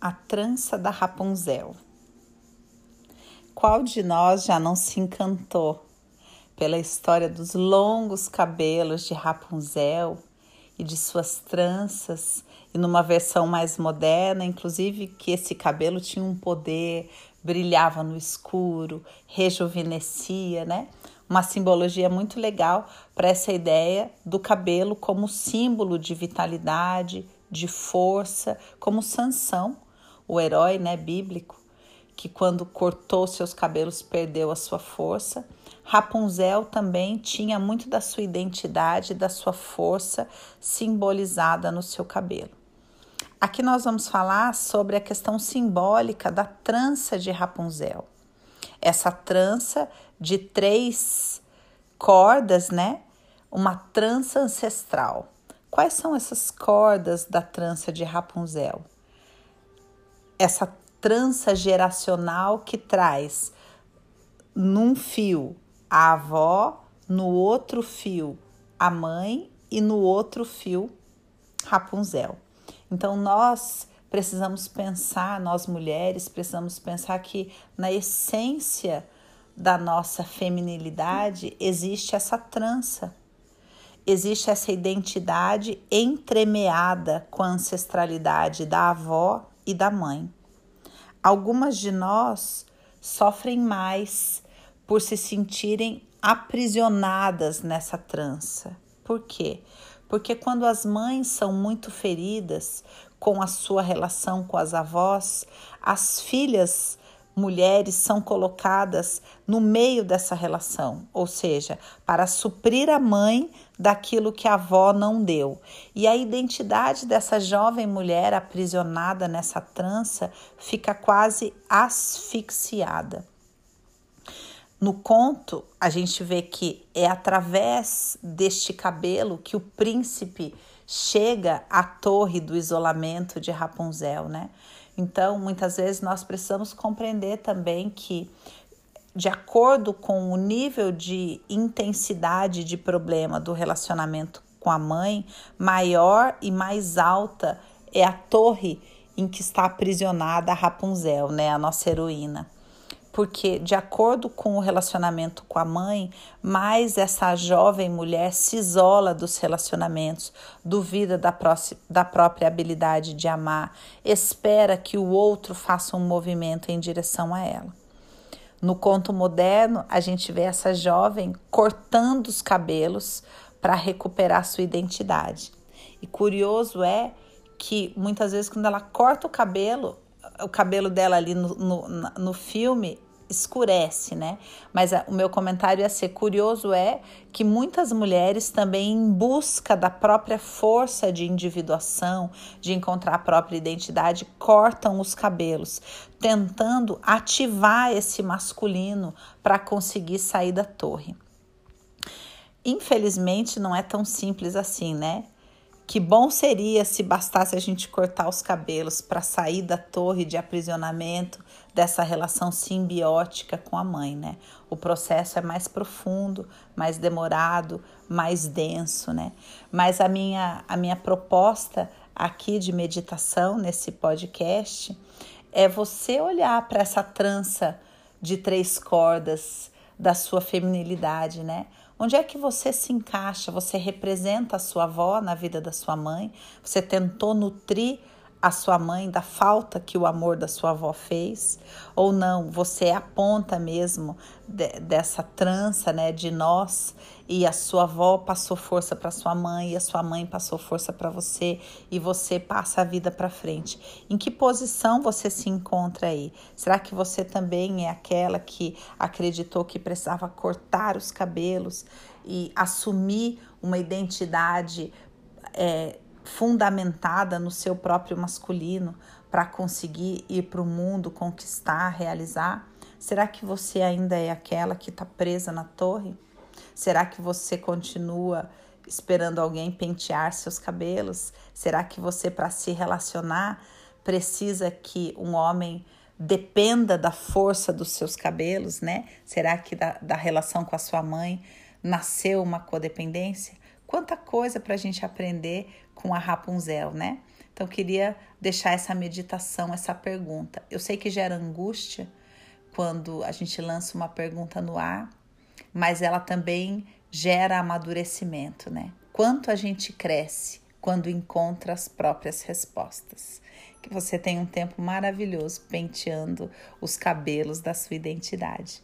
A trança da Rapunzel. Qual de nós já não se encantou pela história dos longos cabelos de Rapunzel e de suas tranças, e numa versão mais moderna, inclusive que esse cabelo tinha um poder, brilhava no escuro, rejuvenescia, né? Uma simbologia muito legal para essa ideia do cabelo como símbolo de vitalidade, de força, como Sansão o herói né, bíblico, que quando cortou seus cabelos perdeu a sua força. Rapunzel também tinha muito da sua identidade, da sua força simbolizada no seu cabelo. Aqui nós vamos falar sobre a questão simbólica da trança de Rapunzel. Essa trança de três cordas, né? Uma trança ancestral. Quais são essas cordas da trança de Rapunzel? Essa trança geracional que traz num fio a avó, no outro fio a mãe e no outro fio Rapunzel. Então nós precisamos pensar, nós mulheres precisamos pensar que na essência da nossa feminilidade existe essa trança. Existe essa identidade entremeada com a ancestralidade da avó e da mãe. Algumas de nós sofrem mais por se sentirem aprisionadas nessa trança. Por quê? Porque quando as mães são muito feridas com a sua relação com as avós, as filhas mulheres são colocadas no meio dessa relação, ou seja, para suprir a mãe daquilo que a avó não deu. E a identidade dessa jovem mulher aprisionada nessa trança fica quase asfixiada. No conto, a gente vê que é através deste cabelo que o príncipe chega à torre do isolamento de Rapunzel, né? Então, muitas vezes nós precisamos compreender também que, de acordo com o nível de intensidade de problema do relacionamento com a mãe, maior e mais alta é a torre em que está aprisionada a Rapunzel, né, a nossa heroína porque, de acordo com o relacionamento com a mãe, mais essa jovem mulher se isola dos relacionamentos, duvida da, da própria habilidade de amar, espera que o outro faça um movimento em direção a ela. No conto moderno, a gente vê essa jovem cortando os cabelos para recuperar sua identidade. E curioso é que muitas vezes, quando ela corta o cabelo, o cabelo dela ali no, no, no filme escurece, né? Mas a, o meu comentário ia ser curioso é que muitas mulheres também em busca da própria força de individuação, de encontrar a própria identidade, cortam os cabelos, tentando ativar esse masculino para conseguir sair da torre. Infelizmente não é tão simples assim, né? Que bom seria se bastasse a gente cortar os cabelos para sair da torre de aprisionamento dessa relação simbiótica com a mãe, né? O processo é mais profundo, mais demorado, mais denso, né? Mas a minha, a minha proposta aqui de meditação nesse podcast é você olhar para essa trança de três cordas da sua feminilidade, né? Onde é que você se encaixa? Você representa a sua avó na vida da sua mãe? Você tentou nutrir a sua mãe da falta que o amor da sua avó fez? Ou não, você é a ponta mesmo de, dessa trança né, de nós e a sua avó passou força para sua mãe e a sua mãe passou força para você e você passa a vida para frente. Em que posição você se encontra aí? Será que você também é aquela que acreditou que precisava cortar os cabelos e assumir uma identidade é, fundamentada no seu próprio masculino para conseguir ir para o mundo, conquistar, realizar? Será que você ainda é aquela que está presa na torre? Será que você continua esperando alguém pentear seus cabelos? Será que você, para se relacionar, precisa que um homem dependa da força dos seus cabelos, né? Será que da, da relação com a sua mãe nasceu uma codependência? Quanta coisa para a gente aprender com a Rapunzel, né? Então, queria deixar essa meditação, essa pergunta. Eu sei que gera angústia quando a gente lança uma pergunta no ar, mas ela também gera amadurecimento, né? Quanto a gente cresce quando encontra as próprias respostas. Que você tenha um tempo maravilhoso penteando os cabelos da sua identidade.